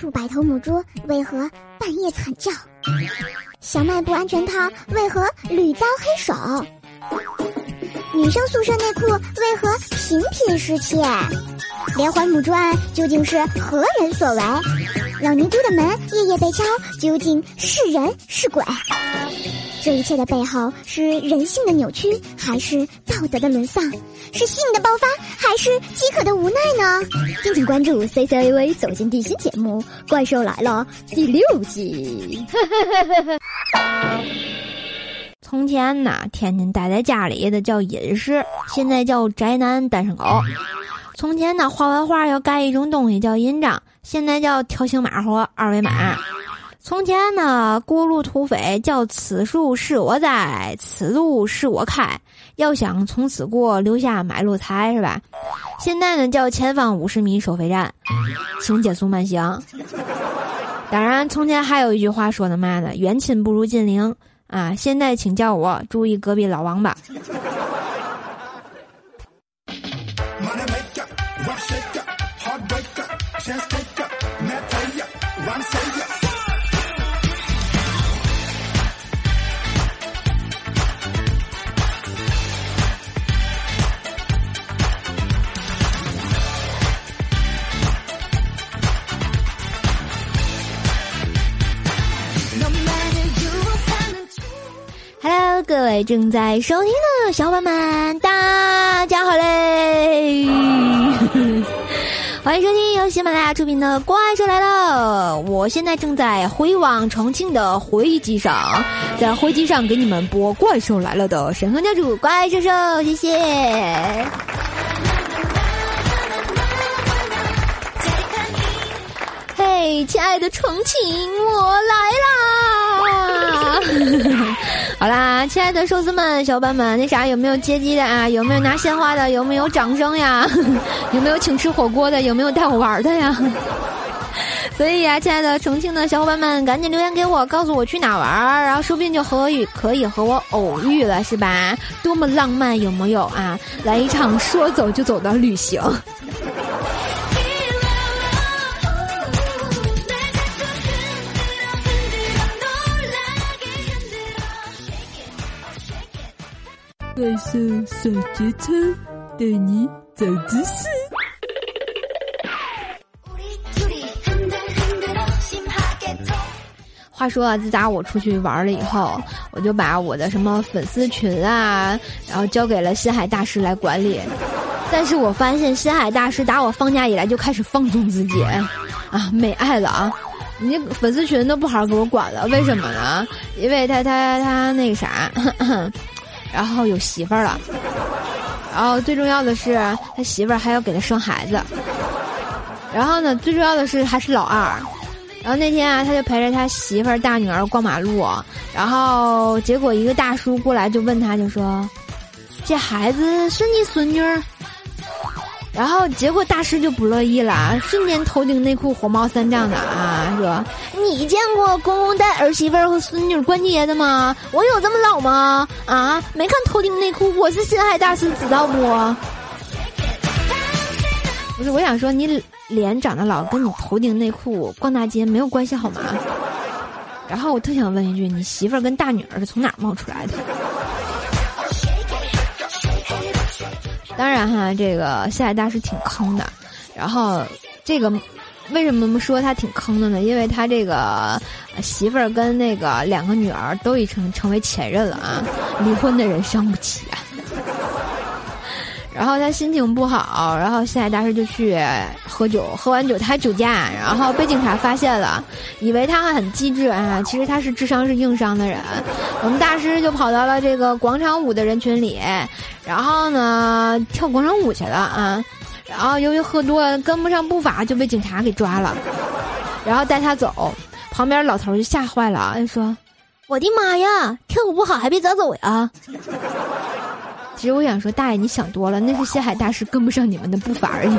数百头母猪为何半夜惨叫？小卖部安全套为何屡遭黑手？女生宿舍内裤为何频频失窃？连环母猪案究竟是何人所为？老尼姑的门夜夜被敲，究竟是人是鬼？这一切的背后是人性的扭曲，还是道德的沦丧？是性的爆发，还是饥渴的无奈呢？敬请关注 C C A V 走进地心节目《怪兽来了》第六集。从前呐，天天待在家里的叫隐士，现在叫宅男单身狗。从前呢，画完画要盖一种东西叫印章，现在叫条形码或二维码。从前呢，过路土匪叫此树是我栽，此路是我开。要想从此过，留下买路财是吧？现在呢，叫前方五十米收费站，请减速慢行。当然，从前还有一句话说的嘛呢，远亲不如近邻啊。现在请叫我注意隔壁老王吧。正在收听的小伙伴们，大家好嘞！欢迎收听由喜马拉雅出品的《怪兽来了》。我现在正在回往重庆的飞机上，在飞机上给你们播《怪兽来了》的神坑教主怪兽兽，谢谢。嘿，亲爱的重庆，我来啦！好啦，亲爱的寿司们、小伙伴们，那啥有没有接机的啊？有没有拿鲜花的？有没有掌声呀？有没有请吃火锅的？有没有带我玩的呀？所以呀，亲爱的重庆的小伙伴们，赶紧留言给我，告诉我去哪玩，然后说不定就和遇可以和我偶遇了，是吧？多么浪漫，有没有啊？来一场说走就走的旅行。怪兽小节操，带你走姿势。话说啊，自打我出去玩了以后，我就把我的什么粉丝群啊，然后交给了心海大师来管理。但是我发现心海大师打我放假以来就开始放纵自己，啊，没爱了啊！你粉丝群都不好好给我管了，为什么呢？因为他他他那个啥。然后有媳妇儿了，然后最重要的是他媳妇儿还要给他生孩子，然后呢，最重要的是还是老二，然后那天啊，他就陪着他媳妇儿大女儿过马路，然后结果一个大叔过来就问他，就说：“这孩子是你孙女？”然后结果大师就不乐意了，瞬间头顶内裤火冒三丈的啊，说：“你见过公公带儿媳妇和孙女逛街的吗？我有这么老吗？啊，没看头顶内裤？我是心海大师，知道不？”不是，我想说你脸长得老，跟你头顶内裤逛大街没有关系好吗？然后我特想问一句，你媳妇儿跟大女儿是从哪冒出来的？当然哈，这个夏海大是挺坑的。然后，这个为什么说他挺坑的呢？因为他这个媳妇儿跟那个两个女儿都已成成为前任了啊，离婚的人伤不起啊。然后他心情不好，然后西海大师就去喝酒，喝完酒他还酒驾，然后被警察发现了，以为他还很机智啊，其实他是智商是硬伤的人。我们大师就跑到了这个广场舞的人群里，然后呢跳广场舞去了啊，然后由于喝多了跟不上步伐，就被警察给抓了，然后带他走，旁边老头就吓坏了，就说：“我的妈呀，跳舞不好还被抓走呀！”其实我想说，大爷你想多了，那是西海大师跟不上你们的步伐而已。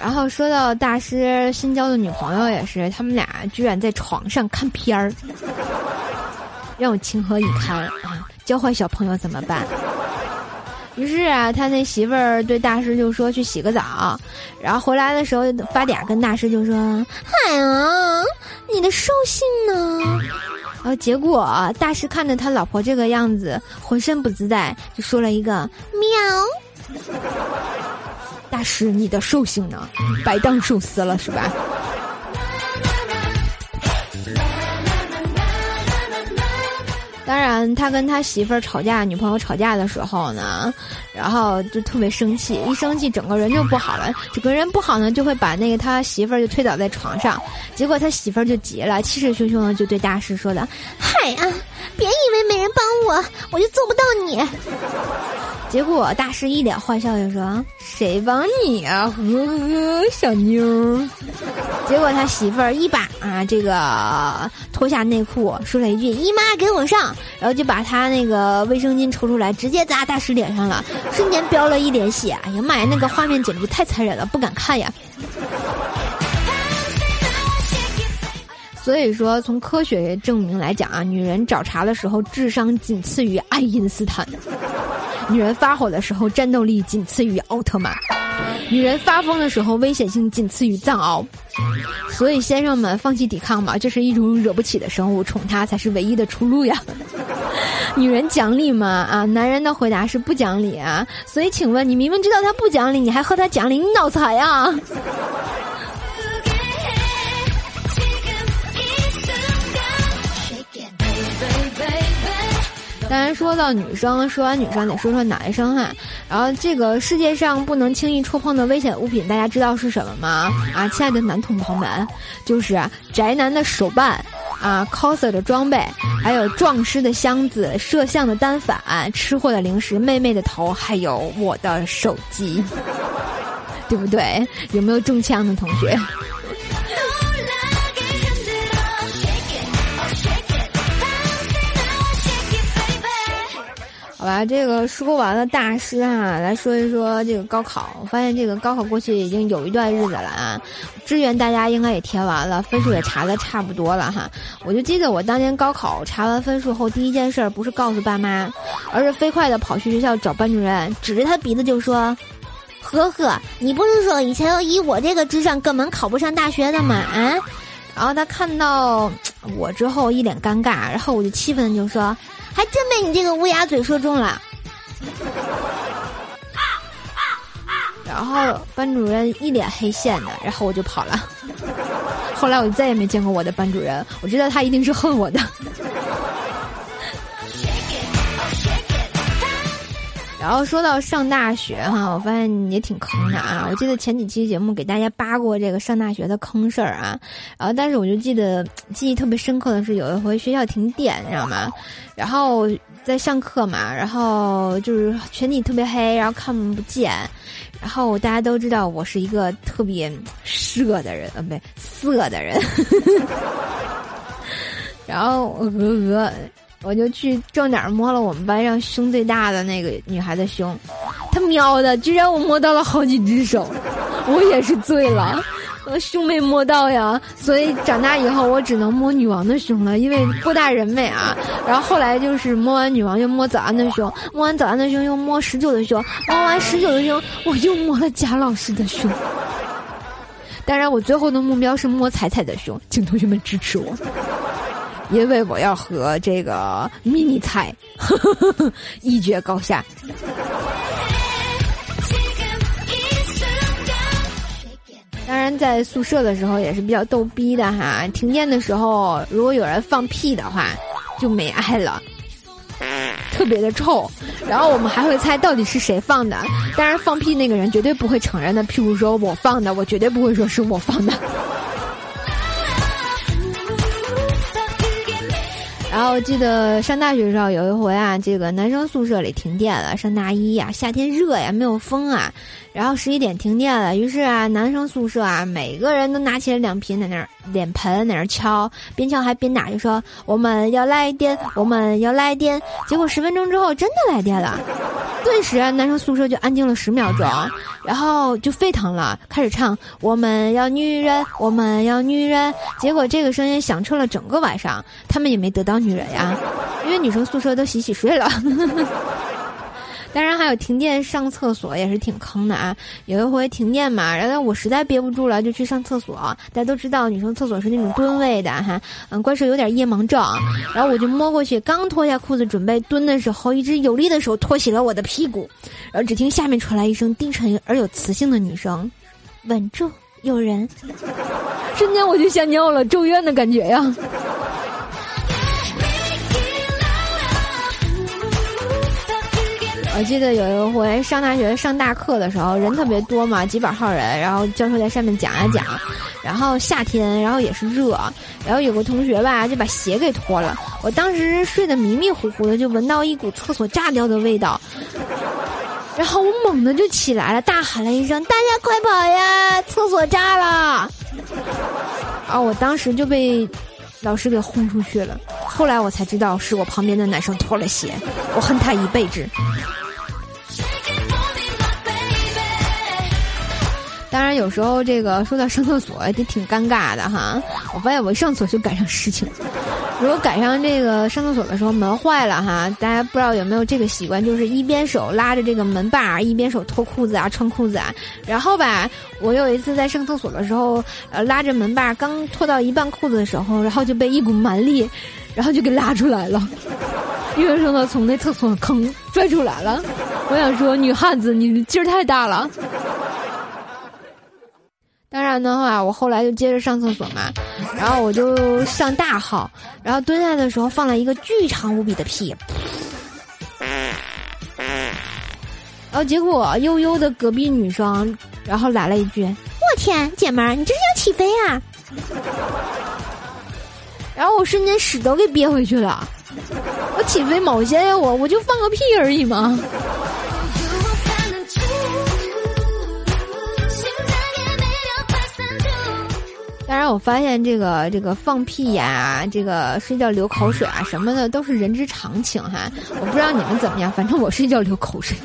然后说到大师新交的女朋友也是，他们俩居然在床上看片儿，让我情何以堪啊！教坏小朋友怎么办？于是啊，他那媳妇儿对大师就说去洗个澡，然后回来的时候发嗲跟大师就说：“嗨啊，你的兽性呢？”然后结果大师看着他老婆这个样子，浑身不自在，就说了一个“喵”。大师，你的兽性呢？白当寿司了是吧？当然，他跟他媳妇儿吵架，女朋友吵架的时候呢，然后就特别生气，一生气整个人就不好了。整个人不好呢，就会把那个他媳妇儿就推倒在床上。结果他媳妇儿就急了，气势汹汹的就对大师说的：“嗨啊，别以为没人帮我，我就做不到你。”结果大师一脸坏笑就说：“谁帮你啊？小妞。”结果他媳妇儿一把啊，这个脱下内裤，说了一句：“姨妈给我上。”然后就把他那个卫生巾抽出来，直接砸大师脸上了，瞬间飙了一脸血。哎呀妈呀，那个画面简直太残忍了，不敢看呀。所以说，从科学证明来讲啊，女人找茬的时候智商仅次于爱因斯坦。女人发火的时候，战斗力仅次于奥特曼；女人发疯的时候，危险性仅次于藏獒。所以，先生们放弃抵抗吧，这是一种惹不起的生物，宠她才是唯一的出路呀。女人讲理吗？啊，男人的回答是不讲理啊。所以，请问你明明知道他不讲理，你还和他讲理，你脑残呀？当然，说到女生，说完女生得说说男生哈。然后，这个世界上不能轻易触碰的危险物品，大家知道是什么吗？啊，亲爱的男同胞们，就是宅男的手办，啊，coser 的装备，还有壮师的箱子、摄像的单反、吃货的零食、妹妹的头，还有我的手机，对不对？有没有中枪的同学？吧，这个说完了大师啊，来说一说这个高考。我发现这个高考过去已经有一段日子了啊，志愿大家应该也填完了，分数也查的差不多了哈。我就记得我当年高考查完分数后，第一件事不是告诉爸妈，而是飞快的跑去学校找班主任，指着他鼻子就说：“呵呵，你不是说以前以我这个智商根本考不上大学的吗？啊？”然后他看到我之后一脸尴尬，然后我就气愤的就说。还真被你这个乌鸦嘴说中了，然后班主任一脸黑线的，然后我就跑了。后来我就再也没见过我的班主任，我知道他一定是恨我的。然后说到上大学哈，我发现也挺坑的啊。我记得前几期节目给大家扒过这个上大学的坑事儿啊，然后但是我就记得记忆特别深刻的是有一回学校停电，你知道吗？然后在上课嘛，然后就是全体特别黑，然后看不见，然后大家都知道我是一个特别色的人，呃，不对，色的人。然后鹅鹅。我就去正点摸了我们班上胸最大的那个女孩的胸，他喵的，居然我摸到了好几只手，我也是醉了，我胸没摸到呀，所以长大以后我只能摸女王的胸了，因为郭大人美啊。然后后来就是摸完女王又摸早安的胸，摸完早安的胸又摸十九的胸，摸完十九的胸我又摸了贾老师的胸。当然，我最后的目标是摸彩彩的胸，请同学们支持我。因为我要和这个迷你彩一决高下。当然，在宿舍的时候也是比较逗逼的哈。停电的时候，如果有人放屁的话，就没爱了，特别的臭。然后我们还会猜到底是谁放的。当然，放屁那个人绝对不会承认的。譬如说我放的，我绝对不会说是我放的。然后记得上大学的时候有一回啊，这个男生宿舍里停电了，上大一呀，夏天热呀，没有风啊，然后十一点停电了，于是啊，男生宿舍啊，每个人都拿起了两瓶在那儿脸盆在那儿敲，边敲还边打，就说我们要来电，我们要来电。结果十分钟之后真的来电了，顿时男生宿舍就安静了十秒钟，然后就沸腾了，开始唱我们要女人，我们要女人。结果这个声音响彻了整个晚上，他们也没得到。女人呀，因为女生宿舍都洗洗睡了。当然还有停电上厕所也是挺坑的啊！有一回停电嘛，然后我实在憋不住了，就去上厕所。大家都知道女生厕所是那种蹲位的哈，嗯，怪兽有点夜盲症，然后我就摸过去，刚脱下裤子准备蹲的时候，一只有力的手托起了我的屁股，然后只听下面传来一声低沉而有磁性的女声：“稳住，有人。”瞬间我就吓尿了，咒怨的感觉呀！我记得有一回上大学上大课的时候，人特别多嘛，几百号人，然后教授在上面讲啊讲，然后夏天，然后也是热，然后有个同学吧就把鞋给脱了，我当时睡得迷迷糊糊的，就闻到一股厕所炸掉的味道，然后我猛地就起来了，大喊了一声：“大家快跑呀，厕所炸了！”啊，我当时就被老师给轰出去了，后来我才知道是我旁边的男生脱了鞋，我恨他一辈子。当然，有时候这个说到上厕所也挺尴尬的哈。我发现我一上厕所就赶上事情。如果赶上这个上厕所的时候门坏了哈，大家不知道有没有这个习惯，就是一边手拉着这个门把，一边手脱裤子啊、穿裤子啊。然后吧，我有一次在上厕所的时候，呃，拉着门把刚脱到一半裤子的时候，然后就被一股蛮力，然后就给拉出来了，硬生生从那厕所坑拽出来了。我想说，女汉子，你劲儿太大了。当然的话，我后来就接着上厕所嘛，然后我就上大号，然后蹲下的时候放了一个巨长无比的屁，然后结果悠悠的隔壁女生，然后来了一句：“我天，姐们儿，你这是要起飞啊！”然后我瞬间屎都给憋回去了，我起飞毛线呀，我我就放个屁而已嘛。当然，我发现这个这个放屁呀，这个睡觉流口水啊什么的，都是人之常情哈。我不知道你们怎么样，反正我睡觉流口水。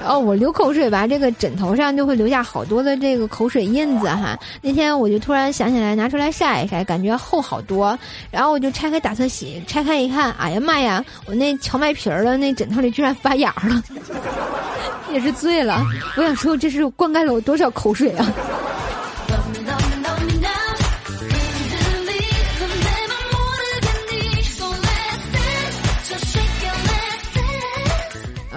然后我流口水吧，这个枕头上就会留下好多的这个口水印子哈。那天我就突然想起来拿出来晒一晒，感觉厚好多。然后我就拆开打算洗，拆开一看，哎呀妈呀，我那荞麦皮儿的那枕头里居然发芽了，也是醉了。我想说，这是灌溉了我多少口水啊！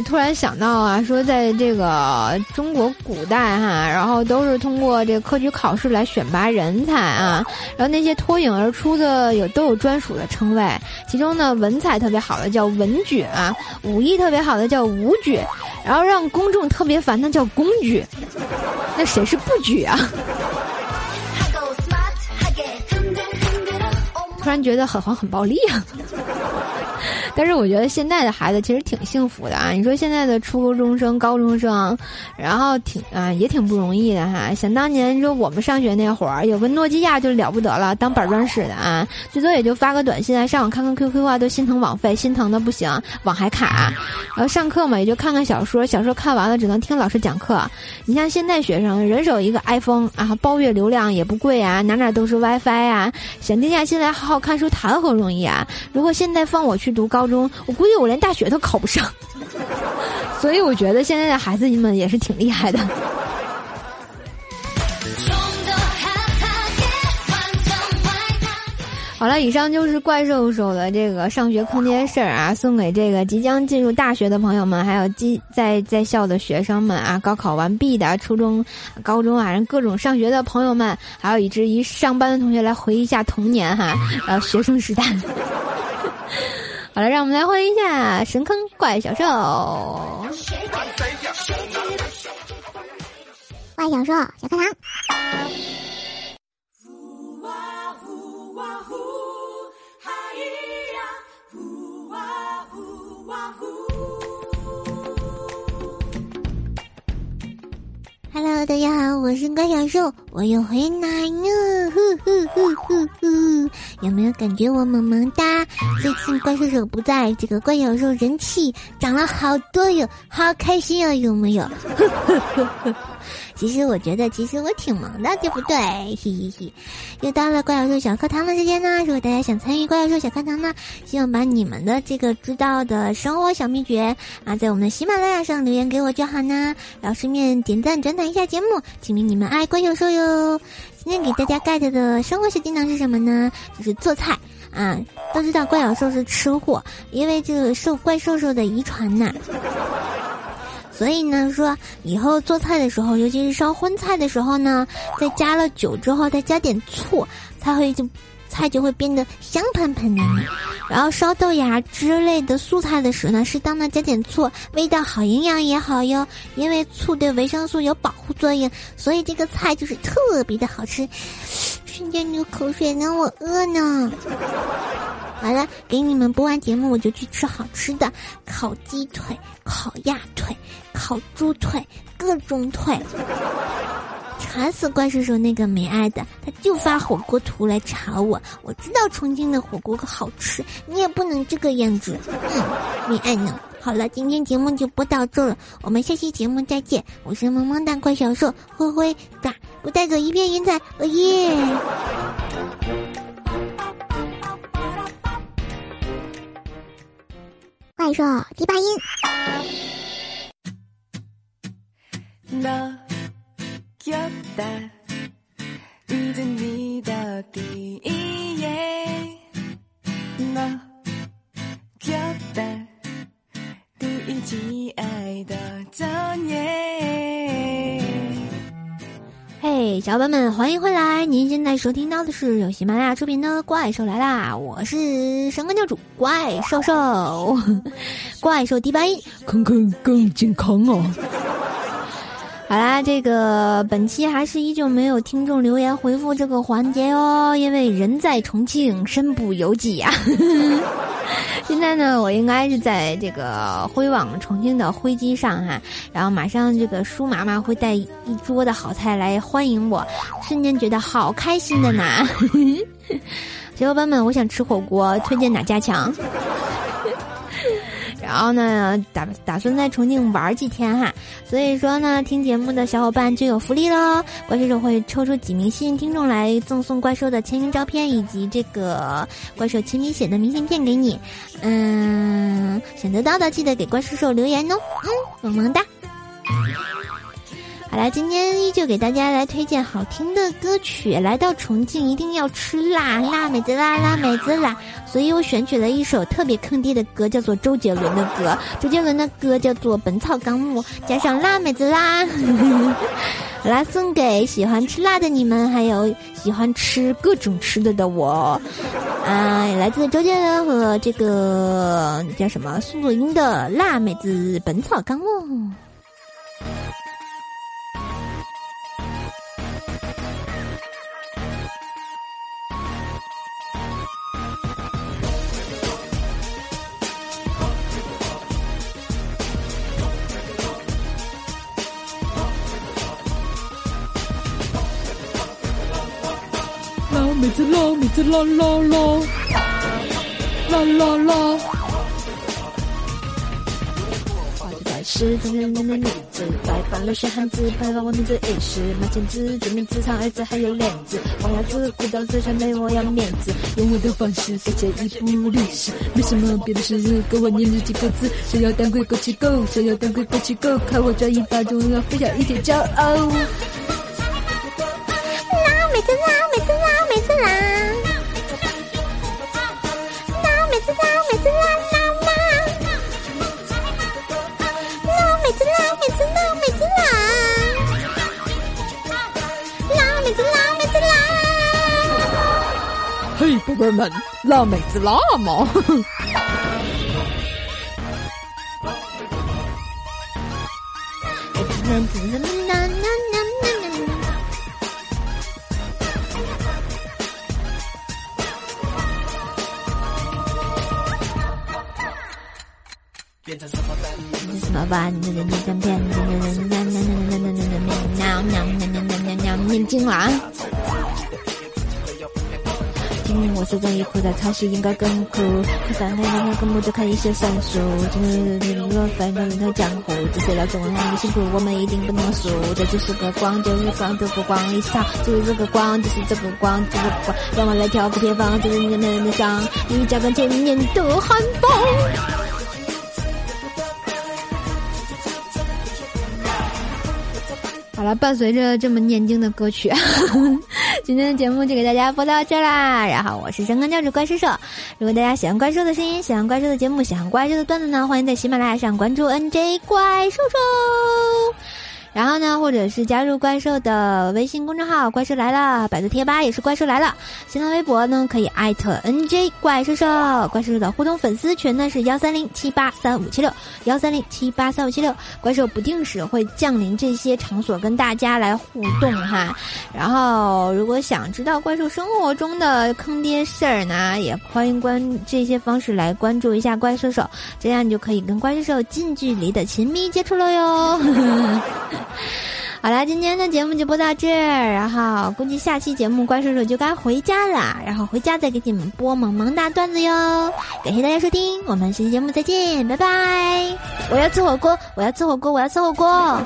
呃，突然想到啊，说在这个中国古代哈，然后都是通过这个科举考试来选拔人才啊，然后那些脱颖而出的有都有专属的称谓，其中呢，文采特别好的叫文举啊，武艺特别好的叫武举，然后让公众特别烦的叫公举，那谁是不举啊？突然觉得很黄很暴力啊！但是我觉得现在的孩子其实挺幸福的啊！你说现在的初中生、高中生，然后挺啊也挺不容易的哈。想当年，你说我们上学那会儿，有个诺基亚就了不得了，当板砖使的啊，最多也就发个短信啊，上网看看 QQ 啊，都心疼网费，心疼的不行，网还卡。然后上课嘛，也就看看小说，小说看完了只能听老师讲课。你像现在学生，人手一个 iPhone 啊，包月流量也不贵啊，哪哪都是 WiFi 啊，想定下心来好好看书，谈何容易啊！如果现在放我去读高，高中，我估计我连大学都考不上，所以我觉得现在的孩子们也是挺厉害的。好了，以上就是怪兽手的这个上学坑爹事儿啊，送给这个即将进入大学的朋友们，还有即在在校的学生们啊，高考完毕的初中、高中啊，人各种上学的朋友们，还有以至于上班的同学来回忆一下童年哈，然后学生时代。好了，让我们来欢迎一下神坑怪小兽。怪小兽小课堂。Hello，大家好，我是怪小兽，我又回来了，呼呼呼呼呼！有没有感觉我萌萌哒？最近怪兽手不在，这个怪小兽人气涨了好多哟，好开心啊，有没有？其实我觉得，其实我挺萌的，对不对？嘿嘿嘿！又到了怪小兽小课堂的时间呢。如果大家想参与怪小兽小课堂呢，希望把你们的这个知道的生活小秘诀啊，在我们的喜马拉雅上留言给我就好呢。然后顺便点赞转载一下节目，证明你们爱怪兽兽哟。今天给大家 get 的生活小技能是什么呢？就是做菜啊。都知道怪小兽是吃货，因为这个受怪兽兽的遗传呐。所以呢，说以后做菜的时候，尤其是烧荤菜的时候呢，在加了酒之后，再加点醋，才会就菜就会变得香喷喷的。然后烧豆芽之类的素菜的时候呢，适当的加点醋，味道好，营养也好哟。因为醋对维生素有保护作用，所以这个菜就是特别的好吃。瞬间流口水呢，我饿呢。好了，给你们播完节目，我就去吃好吃的，烤鸡腿、烤鸭腿、烤猪腿，各种腿。馋死怪叔叔那个没爱的，他就发火锅图来查我。我知道重庆的火锅可好吃，你也不能这个样子。嗯，没爱呢。好了，今天节目就播到这了，我们下期节目再见。我是萌萌哒怪小兽灰灰嘎，我带走一片云彩，哦耶！怪兽第八音。嘿，小伙伴们，欢迎回来！您现在收听到的是由喜马拉雅出品的《怪兽来啦》，我是神官教主怪兽兽，怪兽第八音，坑坑更健康哦。好啦，这个本期还是依旧没有听众留言回复这个环节哦，因为人在重庆，身不由己呀。现在呢，我应该是在这个飞往重庆的飞机上哈，然后马上这个舒妈妈会带一桌的好菜来欢迎我，瞬间觉得好开心的呢。小伙伴们，我想吃火锅，推荐哪家强？然后呢，打打算在重庆玩几天哈，所以说呢，听节目的小伙伴就有福利喽！怪兽兽会抽出几名幸运听众来赠送怪兽的签名照片以及这个怪兽亲笔写的明信片给你。嗯，选择到的记得给怪兽兽留言哦。嗯，萌萌哒。好了，今天依旧给大家来推荐好听的歌曲。来到重庆一定要吃辣，辣妹子辣，辣妹子辣。所以我选取了一首特别坑爹的歌，叫做周杰伦的歌。周杰伦的歌叫做《本草纲目》，加上辣妹子辣。好啦，送给喜欢吃辣的你们，还有喜欢吃各种吃的的我。啊，来自周杰伦和这个叫什么苏若英的《辣妹子本草纲目》。妹子啦，妹子啦啦啦，啦啦啦。花子在是中年人的女子，白发留学汉子，白发我名字也是马千子，真名字藏儿子还有脸子，黄鸭子古道子传媒我要面子，用我的方式再写一部历史，没什么别的事，跟我念这几个字，想要当鬼枸杞狗，想要当鬼枸杞狗，看我转一发中要飞下一点骄傲。辣妹子辣宝贝们辣妹子辣么啊今我手中一苦的才是应该更苦，可翻开那个木头看一些算数，今日日落翻开那江湖，这些老中人的辛苦我们一定不能输。这就是个光，就是光，这个光一扫，就是这个光，就是这个光，这个光，让我来跳个偏方，就是你们的伤，你加个千年的寒风。好了，伴随着这么念经的歌曲，今天的节目就给大家播到这啦。然后我是神坑教主怪兽兽，如果大家喜欢怪兽的声音，喜欢怪兽的节目，喜欢怪兽的段子呢，欢迎在喜马拉雅上关注 NJ 怪兽兽。然后呢，或者是加入怪兽的微信公众号“怪兽来了”，百度贴吧也是“怪兽来了”，新浪微博呢可以艾特 NJ 怪兽兽，怪兽兽的互动粉丝群呢是幺三零七八三五七六幺三零七八三五七六，怪兽不定时会降临这些场所跟大家来互动哈。然后如果想知道怪兽生活中的坑爹事儿呢，也欢迎关这些方式来关注一下怪兽兽，这样你就可以跟怪兽兽近距离的亲密接触了哟。好啦，今天的节目就播到这儿，然后估计下期节目怪叔叔就该回家了，然后回家再给你们播萌萌哒段子哟。感谢大家收听，我们下期节目再见，拜拜。我要吃火锅，我要吃火锅，我要吃火锅。